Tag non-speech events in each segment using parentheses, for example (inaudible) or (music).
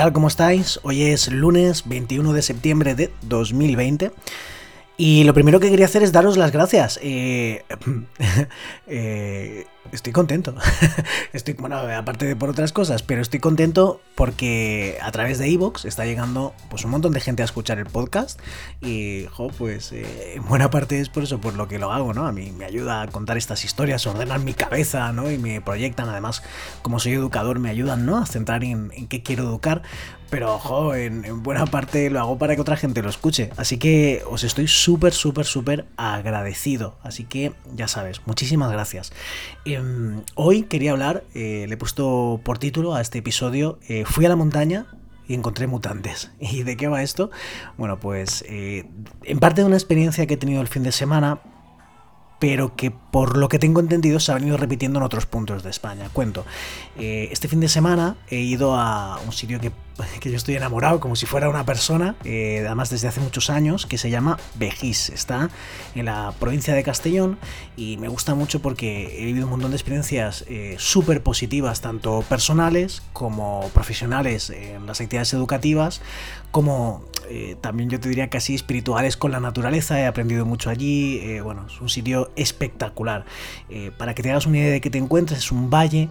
Tal? ¿Cómo estáis? Hoy es lunes 21 de septiembre de 2020 y lo primero que quería hacer es daros las gracias. Eh, (laughs) eh, estoy contento. (laughs) estoy, bueno, aparte de por otras cosas, pero estoy contento porque a través de Evox está llegando pues un montón de gente a escuchar el podcast. Y, jo, pues eh, en buena parte es por eso, por lo que lo hago, ¿no? A mí me ayuda a contar estas historias, ordenar mi cabeza, ¿no? Y me proyectan, además, como soy educador, me ayudan, ¿no? A centrar en, qué quiero educar. Pero, ojo, en, buena parte lo hago para que otra gente lo escuche. Así que os estoy súper, súper, súper agradecido. Así que, ya sabes, muchísimas gracias. Em, hoy quería hablar, eh, le he puesto por título a este episodio, eh, Fui a la montaña y encontré mutantes. (laughs) ¿Y de qué va esto? Bueno, pues eh, en parte de una experiencia que he tenido el fin de semana, pero que por lo que tengo entendido se ha venido repitiendo en otros puntos de España. Cuento, este fin de semana he ido a un sitio que (laughs) que yo estoy enamorado como si fuera una persona, eh, además desde hace muchos años, que se llama Vejís. Está en la provincia de Castellón y me gusta mucho porque he vivido un montón de experiencias eh, súper positivas, tanto personales como profesionales en las actividades educativas, como eh, también yo te diría casi espirituales con la naturaleza. He aprendido mucho allí. bueno, es un sitio espectacular. para que te hagas una idea de que te encuentres, es un valle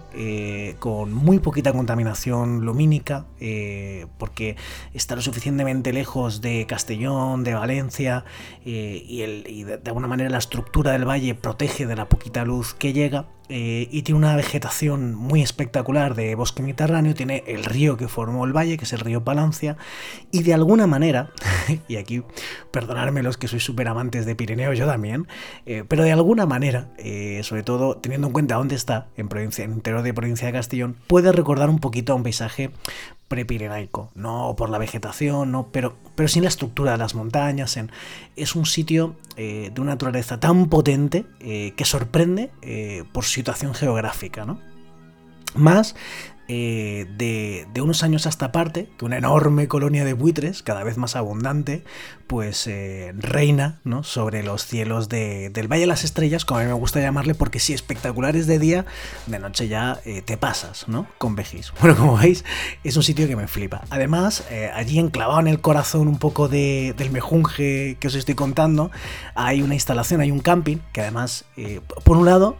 con muy poquita contaminación lumínica. Eh, porque está lo suficientemente lejos de Castellón, de Valencia, eh, y, de, alguna manera la estructura del valle protege de la poquita luz que llega. Eh, y tiene una vegetación muy espectacular de bosque mediterráneo, tiene el río que formó el valle, que es el río Palancia, y de alguna manera, (laughs) y aquí perdonadme los que sois súper amantes de Pirineo, yo también, pero de alguna manera, sobre todo teniendo en cuenta dónde está, en, provincia, en interior de provincia de Castellón, puede recordar un poquito a un paisaje prepirenaico, no por la vegetación, no, pero, pero sin la estructura de las montañas. Es un sitio eh, de una naturaleza tan potente eh, que sorprende eh, por situación geográfica. ¿no? Más eh, de, unos años a esta parte, que una enorme colonia de buitres, cada vez más abundante, pues eh, reina ¿no? sobre los cielos del Valle de las Estrellas, como a mí me gusta llamarle, porque si espectaculares de día, de noche ya eh, te pasas, ¿no? Con Vejís. (laughs) Bueno, como veis, es un sitio que me flipa. Además, allí enclavado en el corazón un poco del mejunje que os estoy contando, hay una instalación, hay un camping, que además, por un lado,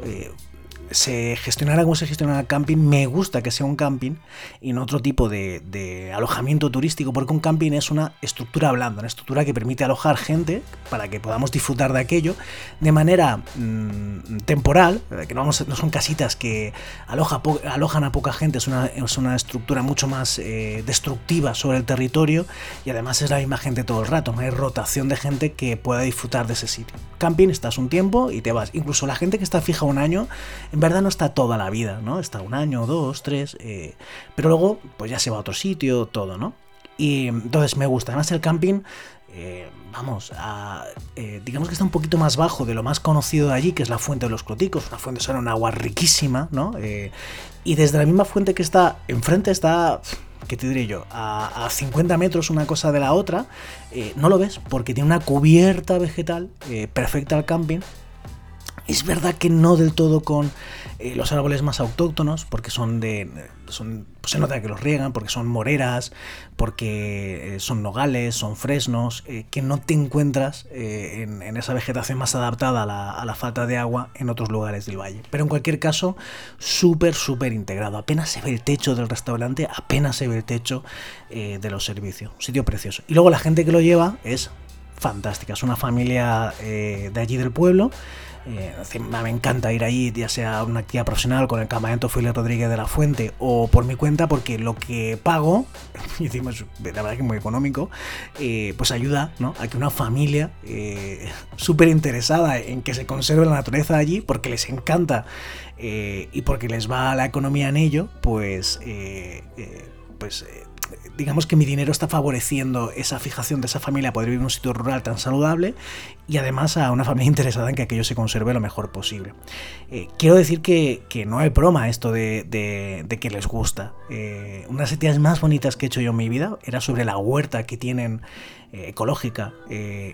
se gestionara como se gestiona el camping, me gusta que sea un camping y no otro tipo de, alojamiento turístico, porque un camping es una estructura blanda, una estructura que permite alojar gente para que podamos disfrutar de aquello de manera mm, temporal, eh, que no, no, son casitas que aloja alojan a poca gente, es una, es una estructura mucho más eh, destructiva sobre el territorio y además es la misma gente todo el rato, no hay rotación de gente que pueda disfrutar de ese sitio. Camping, estás un tiempo y te vas. Incluso la gente que está fija un año, verdad no está toda la vida, ¿no? Está un año, dos, tres, eh, pero luego pues ya se va a otro sitio, todo, ¿no? Y entonces me gusta. Además el camping, eh, vamos, eh, digamos que está un poquito más bajo de lo más conocido de allí, que es la fuente de los cloticos, una fuente son un agua riquísima, ¿no? y desde la misma fuente que está enfrente está... ¿Qué te diré yo? A, a 50 metros una cosa de la otra, no lo ves porque tiene una cubierta vegetal perfecta al camping es verdad que no del todo con eh, los árboles más autóctonos, porque son de. Pues se nota que los riegan, porque son moreras, porque eh, son nogales, son fresnos, eh, que no te encuentras en, esa vegetación más adaptada a la, falta de agua en otros lugares del valle. Pero en cualquier caso, súper, súper integrado. Apenas se ve el techo del restaurante, apenas se ve el techo de los servicios. Un sitio precioso. Y luego la gente que lo lleva es fantástica. Es una familia de allí del pueblo eh, me encanta ir ahí, ya sea una actividad profesional con el campamento Félix Rodríguez de la Fuente o por mi cuenta, porque lo que pago, (laughs) y encima la verdad que es muy económico, eh, pues ayuda a que una familia eh, súper interesada en que se conserve la naturaleza allí, porque les encanta y porque les va la economía en ello, pues, pues digamos que mi dinero está favoreciendo esa fijación de esa familia a poder vivir en un sitio rural tan saludable y además a una familia (laughs) interesada en que aquello se conserve lo mejor posible. Eh, quiero decir que, no hay broma esto de, que les gusta. Eh, una de las actividades más bonitas que he hecho yo en mi vida era sobre la huerta que tienen eh, ecológica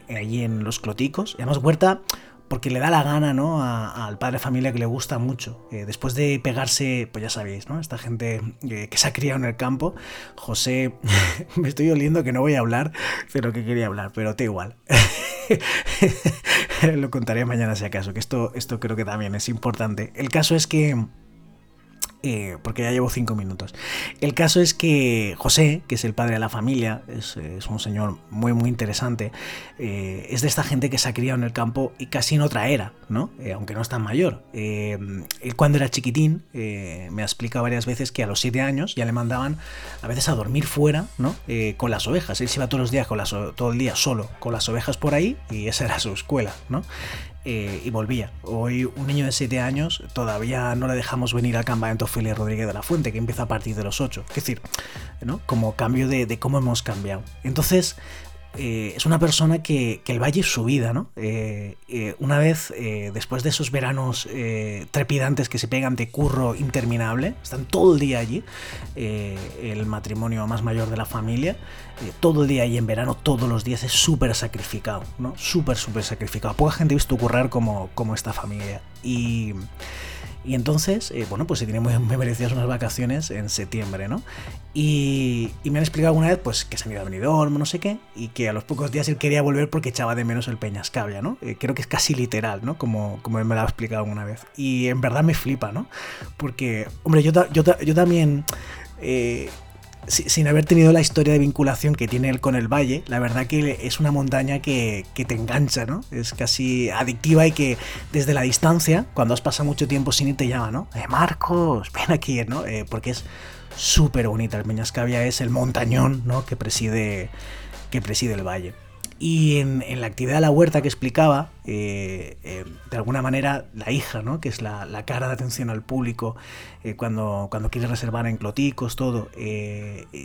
allí en los Cloticos. Y además huerta porque le da la gana ¿no? al padre de familia que le gusta mucho. Eh, después de pegarse, pues ya sabéis, ¿no? Esta gente eh, que se ha criado en el campo. José, (laughs) me estoy oliendo que no voy a hablar de lo que quería hablar, pero da igual. (laughs) lo contaré mañana si acaso, que esto, esto creo que también es importante. El caso es que eh, porque ya llevo cinco minutos. El caso es que José, que es el padre de la familia, es, un señor muy muy interesante, eh, es de esta gente que se ha criado en el campo y casi en otra era, ¿no? Eh, aunque no es tan mayor. él cuando era chiquitín me ha explicado varias veces que a los siete años ya le mandaban a veces a dormir fuera, ¿no? con las ovejas. Él se iba todos los días con las, todo el día solo con las ovejas por ahí y esa era su escuela, ¿no? Eh, y volvía. Hoy un niño de 7 años todavía no le dejamos venir al campamento Félix Rodríguez de la Fuente, que empieza a partir de los 8. Es decir, ¿no? como cambio de, de cómo hemos cambiado. Entonces, eh, es una persona que, el valle es su vida, ¿no? Eh, eh, una vez, después de esos veranos trepidantes que se pegan de curro interminable, están todo el día allí, el matrimonio más mayor de la familia, todo el día allí en verano, todos los días, es súper sacrificado, ¿no? Súper, súper sacrificado. Poca gente ha visto currar como, como esta familia. Y... Y entonces, eh, bueno, pues se tiene (laughs) muy, merecidas unas vacaciones en septiembre, ¿no? Y, me han explicado alguna vez, pues, que se han ido a Benidorm, no sé qué, y que a los pocos días él quería volver porque echaba de menos el Peñascabia, ¿no? Eh, creo que es casi literal, ¿no? Como, como él me lo ha explicado alguna vez. Y en verdad me flipa, ¿no? Porque, hombre, yo, yo, yo también... Eh, sin haber tenido la historia de vinculación que tiene él con el valle, la verdad que es una montaña que, te engancha, ¿no? Es casi adictiva y que desde la distancia, cuando has pasado mucho tiempo sin ir, te llama, ¿no? Eh, Marcos, ven aquí, ¿no? Eh, porque es súper bonita. El Peñascabia es el montañón, ¿no? Que preside, que preside el valle. Y en, la actividad de la huerta que explicaba, eh, eh, de alguna manera la hija, ¿no? que es la, cara de atención al público eh, cuando, cuando quiere reservar en Cloticos, todo,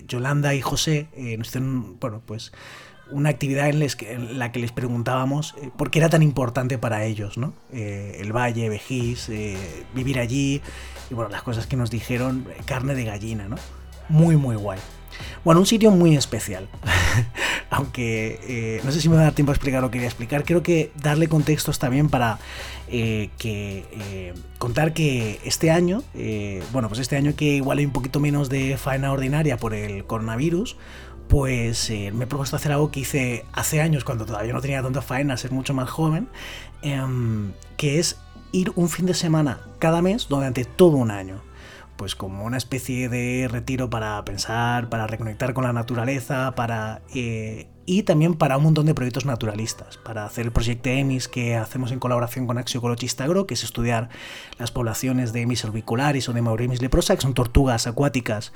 Yolanda y José nos hicieron, bueno, pues una actividad en, la que les preguntábamos por qué era tan importante para ellos, ¿no? el valle, Vejís, vivir allí, y bueno, las cosas que nos dijeron, carne de gallina, ¿no? Muy, muy guay. Bueno, un sitio muy especial. (laughs) Aunque eh, no sé si me va a dar tiempo a explicar lo que quería explicar. Creo que darle contexto bien para eh, eh, contar que este año, bueno, pues este año que igual hay un poquito menos de faena ordinaria por el coronavirus, pues me he propuesto hacer algo que hice hace años cuando todavía no tenía tanta faena, ser mucho más joven, em, que es ir un fin de semana cada mes durante todo un año pues como una especie de retiro para pensar, para reconectar con la naturaleza, para eh, y también para un montón de proyectos naturalistas, para hacer el proyecto EMIS que hacemos en colaboración con Axio Ecologista Agro, que es estudiar las poblaciones de Emis orbicularis o de Maurimis leprosa, que son tortugas acuáticas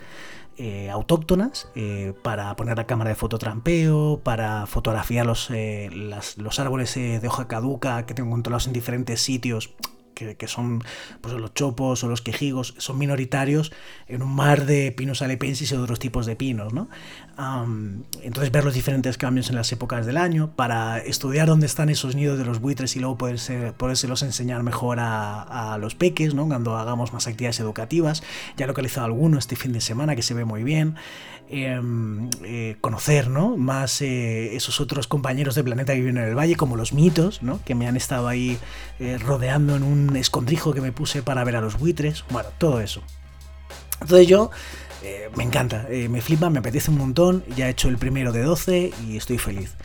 eh, autóctonas, eh, para poner la cámara de fototrampeo, para fotografiar los, los árboles de hoja caduca que tengo controlados en diferentes sitios que, son pues, los chopos o los quejigos, son minoritarios en un mar de pinos alepensis y otros tipos de pinos. ¿no? entonces ver los diferentes cambios en las épocas del año para estudiar dónde están esos nidos de los buitres y luego poderse, podérselos enseñar mejor a, los peques ¿no? cuando hagamos más actividades educativas. Ya he localizado alguno este fin de semana que se ve muy bien. Em, eh, conocer ¿no? más eh, esos otros compañeros de planeta que viven en el valle, como los mitos, ¿no? que me han estado ahí eh, rodeando en un escondrijo que me puse para ver a los buitres. Bueno, todo eso. Entonces yo me encanta, me flipa, me apetece un montón. Ya he hecho el primero de 12 y estoy feliz.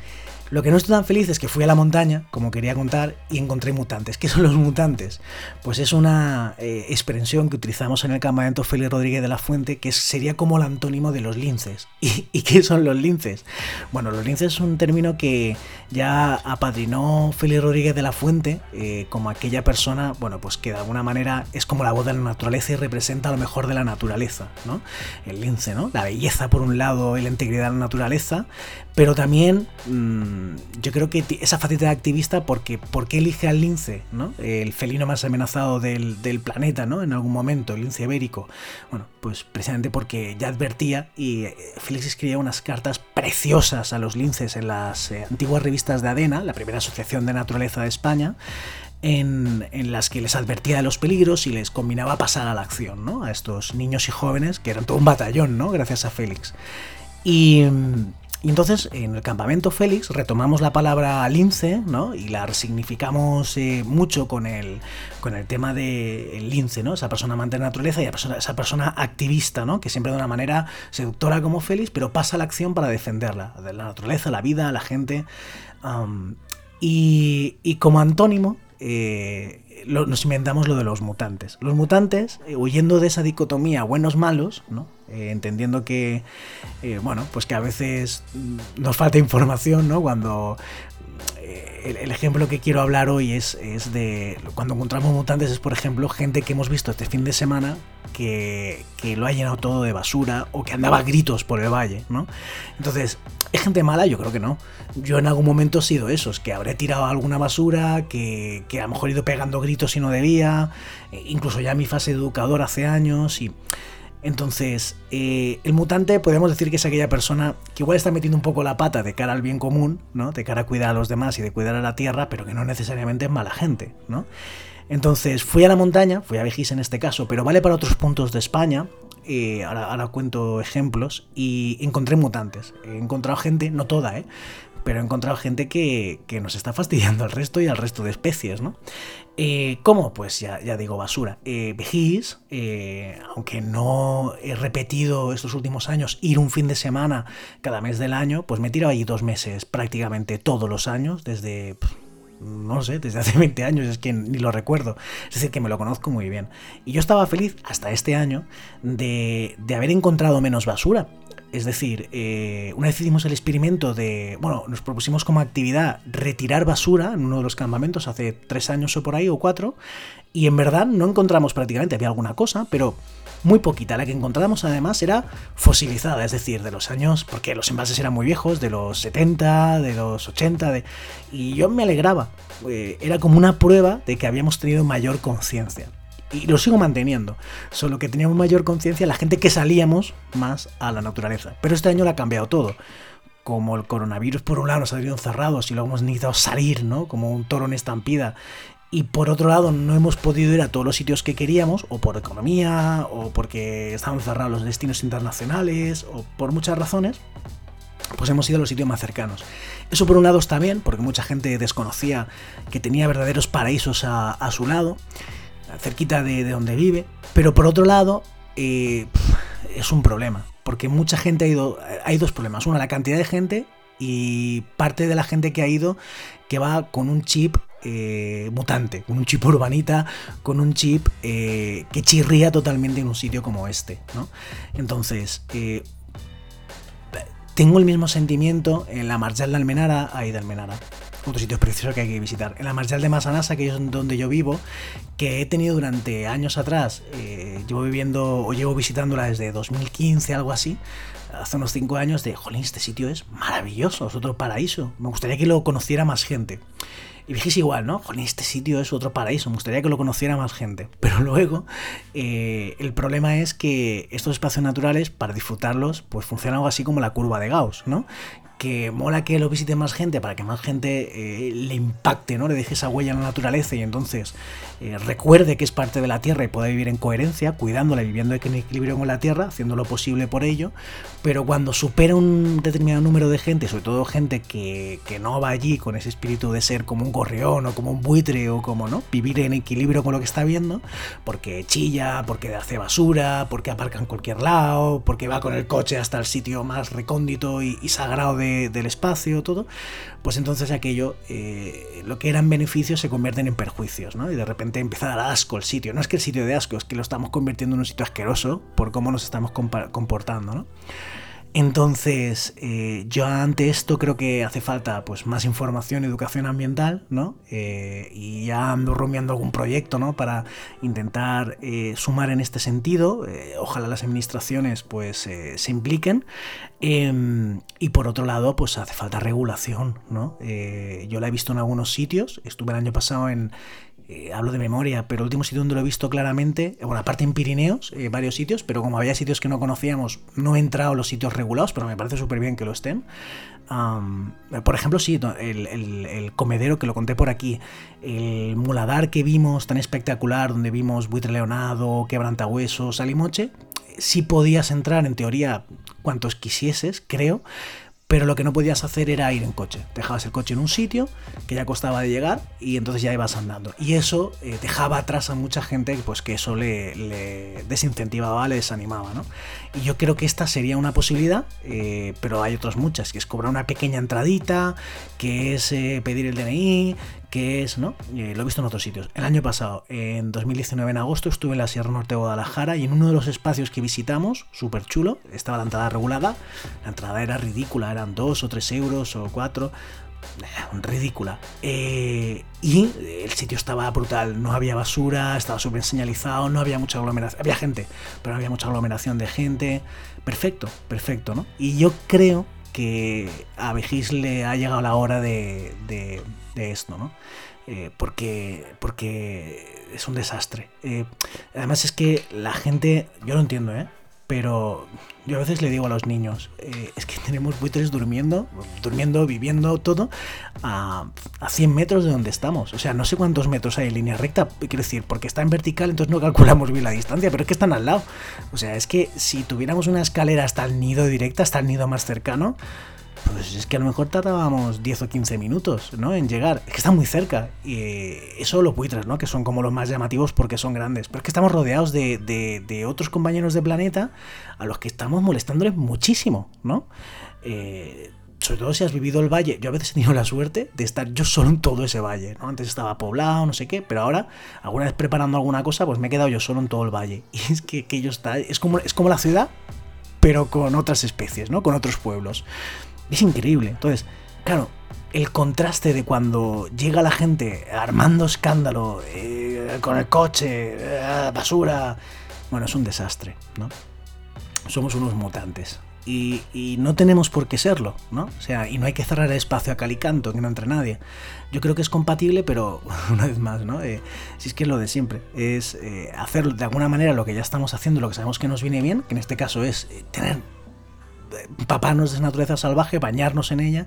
Lo que no estoy tan feliz es que fui a la montaña, como quería contar, y encontré mutantes. (laughs) ¿Qué son los mutantes? Pues es una eh, expresión que utilizamos en el campamento Félix Rodríguez de la Fuente, que sería como el antónimo de los linces. (laughs) ¿Y, qué son los linces? Bueno, los linces es un término que ya apadrinó Félix Rodríguez de la Fuente eh, como aquella persona, bueno, pues que de alguna manera es como la voz de la naturaleza y representa lo mejor de la naturaleza, ¿no? El lince, ¿no? La belleza por un lado y la integridad de la naturaleza, pero también mm, yo creo que esa faceta de activista, porque ¿por qué elige al lince, ¿no? El felino más amenazado del, del planeta, ¿no? En algún momento, el lince ibérico. Bueno, pues precisamente porque ya advertía y eh, Félix escribía unas cartas preciosas a los linces en las eh, antiguas revistas de ADENA, la primera asociación de naturaleza de España, en, las que les advertía de los peligros y les combinaba pasar a la acción, ¿no? A estos niños y jóvenes, que eran todo un batallón, ¿no? Gracias a Félix. Y, y entonces en el campamento Félix retomamos la palabra lince, ¿no? Y la resignificamos eh, mucho con el, con el tema del lince, ¿no? Esa persona amante de la naturaleza y esa persona, activista, ¿no? Que siempre de una manera seductora como Félix, pero pasa a la acción para defenderla, de la naturaleza, la vida, la gente. y como antónimo, eh, nos inventamos lo de los mutantes. Los mutantes, eh, huyendo de esa dicotomía buenos-malos, ¿no? Eh, entendiendo que, bueno, pues que a veces mm, nos falta información, ¿no? Cuando el, ejemplo que quiero hablar hoy es, es, de cuando encontramos mutantes es por ejemplo gente que hemos visto este fin de semana que, que, lo ha llenado todo de basura o que andaba a gritos por el valle, ¿no? Entonces, ¿es gente mala? Yo creo que no. Yo en algún momento he sido esos, que habré tirado alguna basura, que, que a lo mejor he ido pegando gritos y no debía, e incluso ya mi fase de educador hace años y... Entonces, eh, el mutante podemos decir que es aquella persona que igual está metiendo un poco la pata de cara al bien común, ¿no? De cara a cuidar a los demás y de cuidar a la tierra, pero que no necesariamente es mala gente, ¿no? Entonces, fui a la montaña, fui a Vejís en este caso, pero vale para otros puntos de España. Eh, ahora, ahora, cuento ejemplos y encontré mutantes. He encontrado gente, no toda, ¿eh? Pero he encontrado gente que, nos está fastidiando al resto y al resto de especies, ¿no? Eh, ¿Cómo? Pues ya, ya digo, basura. Eh, Vejís, eh, aunque no he repetido estos últimos años ir un fin de semana cada mes del año, pues me he tirado allí dos meses prácticamente todos los años, desde... no sé, desde hace 20 años, es que ni lo recuerdo. Es decir, que me lo conozco muy bien. Y yo estaba feliz hasta este año de, de haber encontrado menos basura. Es decir, eh, una vez hicimos el experimento de, bueno, nos propusimos como actividad retirar basura en uno de los campamentos hace tres años o por ahí, o cuatro, y en verdad no encontramos prácticamente, había alguna cosa, pero muy poquita. La que encontramos además era fosilizada, es decir, de los años, porque los envases eran muy viejos, de los 70, de los 80, de... y yo me alegraba. Eh, era como una prueba de que habíamos tenido mayor conciencia y lo sigo manteniendo. Solo que teníamos mayor conciencia la gente que salíamos más a la naturaleza. Pero este año lo ha cambiado todo. Como el coronavirus, por un lado, nos ha tenido encerrados y luego hemos necesitado salir, ¿no? Como un toro en estampida. Y por otro lado, no hemos podido ir a todos los sitios que queríamos, o por economía, o porque estaban cerrados los destinos internacionales, o por muchas razones pues hemos ido a los sitios más cercanos. Eso por un lado está bien, porque mucha gente desconocía que tenía verdaderos paraísos a, a su lado cerquita de, donde vive. Pero por otro lado, eh, es un problema. Porque mucha gente ha ido. Hay dos problemas. Uno, la cantidad de gente y parte de la gente que ha ido que va con un chip eh, mutante, con un chip urbanita, con un chip eh, que chirría totalmente en un sitio como este. ¿no? Entonces, tengo el mismo sentimiento en la Marchal de Almenara, ahí de Almenara, otro sitio precioso que hay que visitar. En la Marchal de Masanasa, que es donde yo vivo, que he tenido durante años atrás, eh, llevo viviendo o llevo visitándola desde 2015, algo así, hace unos 5 años, de, jolín, este sitio es maravilloso, es otro paraíso. Me gustaría que lo conociera más gente. Y dijiste igual, ¿no? Jolín, este sitio es otro paraíso, me gustaría que lo conociera más gente. (laughs) Pero luego, eh, el problema es que estos espacios naturales, para disfrutarlos, pues funcionan algo así como la curva de Gauss, ¿no? Que mola que lo visite más gente para que más gente eh, le impacte, ¿no? Le deje esa huella en la naturaleza y entonces eh, recuerde que es parte de la Tierra y pueda vivir en coherencia, cuidándola, viviendo en equilibrio con la Tierra, haciendo lo posible por ello. Pero cuando supera un determinado número de gente, sobre todo gente que, que no va allí con ese espíritu de ser como un gorrión o como un buitre o como, ¿no? Vivir en equilibrio con lo que está viendo, porque chilla, porque hace basura, porque aparca en cualquier lado, porque va con el coche hasta el sitio más recóndito y sagrado de del espacio, todo, pues entonces aquello, eh, lo que eran beneficios se convierten en perjuicios, ¿no? Y de repente empieza a dar asco el sitio. No es que el sitio de asco, es que lo estamos convirtiendo en un sitio asqueroso por cómo nos estamos comportando, ¿no? Entonces, eh, yo ante esto creo que hace falta pues más información, educación ambiental, ¿no? Eh, y ya ando rumiando algún proyecto, ¿no? Para intentar eh, sumar en este sentido. ojalá las administraciones pues se impliquen. Em, y por otro lado, pues hace falta regulación, ¿no? yo la he visto en algunos sitios. Estuve el año pasado en eh, hablo de memoria, pero el último sitio donde lo he visto claramente, bueno, aparte en Pirineos, eh, varios sitios, pero como había sitios que no conocíamos, no he entrado a los sitios regulados, pero me parece súper bien que lo estén. por ejemplo, sí, el, comedero que lo conté por aquí, el muladar que vimos tan espectacular, donde vimos buitre leonado, quebrantahuesos, salimoche, sí podías entrar en teoría cuantos quisieses, creo, pero lo que no podías hacer era ir en coche. Dejabas el coche en un sitio que ya costaba de llegar y entonces ya ibas andando. Y eso eh, dejaba atrás a mucha gente pues que eso le, desincentivaba, le desanimaba. ¿no? Y yo creo que esta sería una posibilidad, eh, pero hay otras muchas, que es cobrar una pequeña entradita, que es eh, pedir el DNI, que es, ¿no? Eh, lo he visto en otros sitios. El año pasado, en 2019, en agosto, estuve en la Sierra Norte de Guadalajara y en uno de los espacios que visitamos, súper chulo, estaba la entrada regulada. La entrada era ridícula, eran 2 o 3 euros o 4. Eh, ridícula. Eh, y el sitio estaba brutal, no había basura, estaba súper señalizado, no había mucha aglomeración. Había gente, pero no había mucha aglomeración de gente. Perfecto, perfecto, ¿no? Y yo creo que a Vejis le ha llegado la hora de de esto, ¿no? Eh, porque, porque es un desastre. Eh, además es que la gente, yo lo entiendo, ¿eh? Pero yo a veces le digo a los niños, eh, es que tenemos buitres durmiendo, durmiendo, viviendo, todo, a, a, 100 metros de donde estamos. O sea, no sé cuántos metros hay en línea recta, quiero decir, porque está en vertical, entonces no calculamos bien la distancia, pero es que están al lado. O sea, es que si tuviéramos una escalera hasta el nido directa, hasta el nido más cercano, pues es que a lo mejor tardábamos 10 o 15 minutos, ¿no? En llegar. Es que está muy cerca. Y eso los buitres, ¿no? Que son como los más llamativos porque son grandes. Pero es que estamos rodeados de, de, otros compañeros de planeta a los que estamos molestándoles muchísimo, ¿no? Eh, sobre todo si has vivido el valle. Yo a veces he tenido la suerte de estar yo solo en todo ese valle. Antes estaba poblado, no sé qué, pero ahora, alguna vez preparando alguna cosa, pues me he quedado yo solo en todo el valle. (laughs) Y es que, que yo está. Es como, es como la ciudad, pero con otras especies, ¿no? Con otros pueblos. Es increíble. Entonces, claro, el contraste de cuando llega la gente armando escándalo, eh, con el coche, eh, basura. Bueno, es un desastre, ¿no? Somos unos mutantes. Y, no tenemos por qué serlo, ¿no? O sea, y no hay que cerrar el espacio a calicanto, que no entre nadie. Yo creo que es compatible, pero (laughs) una vez más, ¿no? Eh, si es que es lo de siempre, es hacer de alguna manera lo que ya estamos haciendo, lo que sabemos que nos viene bien, que en este caso es tener empaparnos de naturaleza salvaje, bañarnos en ella,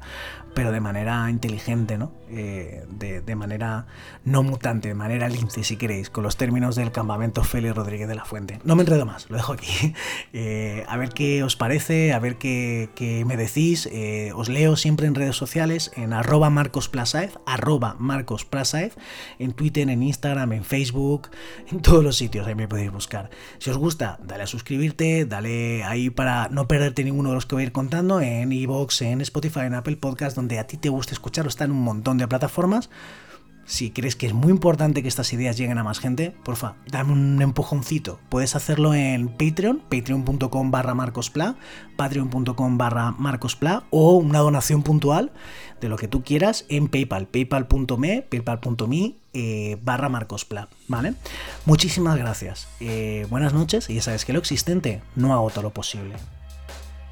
pero de manera inteligente, ¿no? Eh, de, manera no mutante, de manera lince, si queréis, con los términos del campamento Félix Rodríguez de la Fuente. No me enredo más, lo dejo aquí. (laughs) Eh, a ver qué os parece, a ver qué, me decís. Eh, os leo siempre en redes sociales, en arroba marcosplasaez, arroba marcosplasaez, en Twitter, en Instagram, en Facebook, (laughs) en todos los sitios, ahí me podéis buscar. Si os gusta, dale a suscribirte, dale ahí para no perderte ninguno los que voy a ir contando, en iVoox, en Spotify, en Apple Podcast, donde a ti te guste escuchar, está en un montón de plataformas. Si crees que es muy importante que estas ideas lleguen a más gente, porfa, dame un empujoncito. Puedes hacerlo en Patreon, patreon.com barra marcospla, patreon.com barra marcospla o una donación puntual de lo que tú quieras en PayPal, paypal.me, paypal.me eh, barra marcospla, ¿vale? Muchísimas gracias. Eh, buenas noches y ya sabes que lo existente no agota lo posible.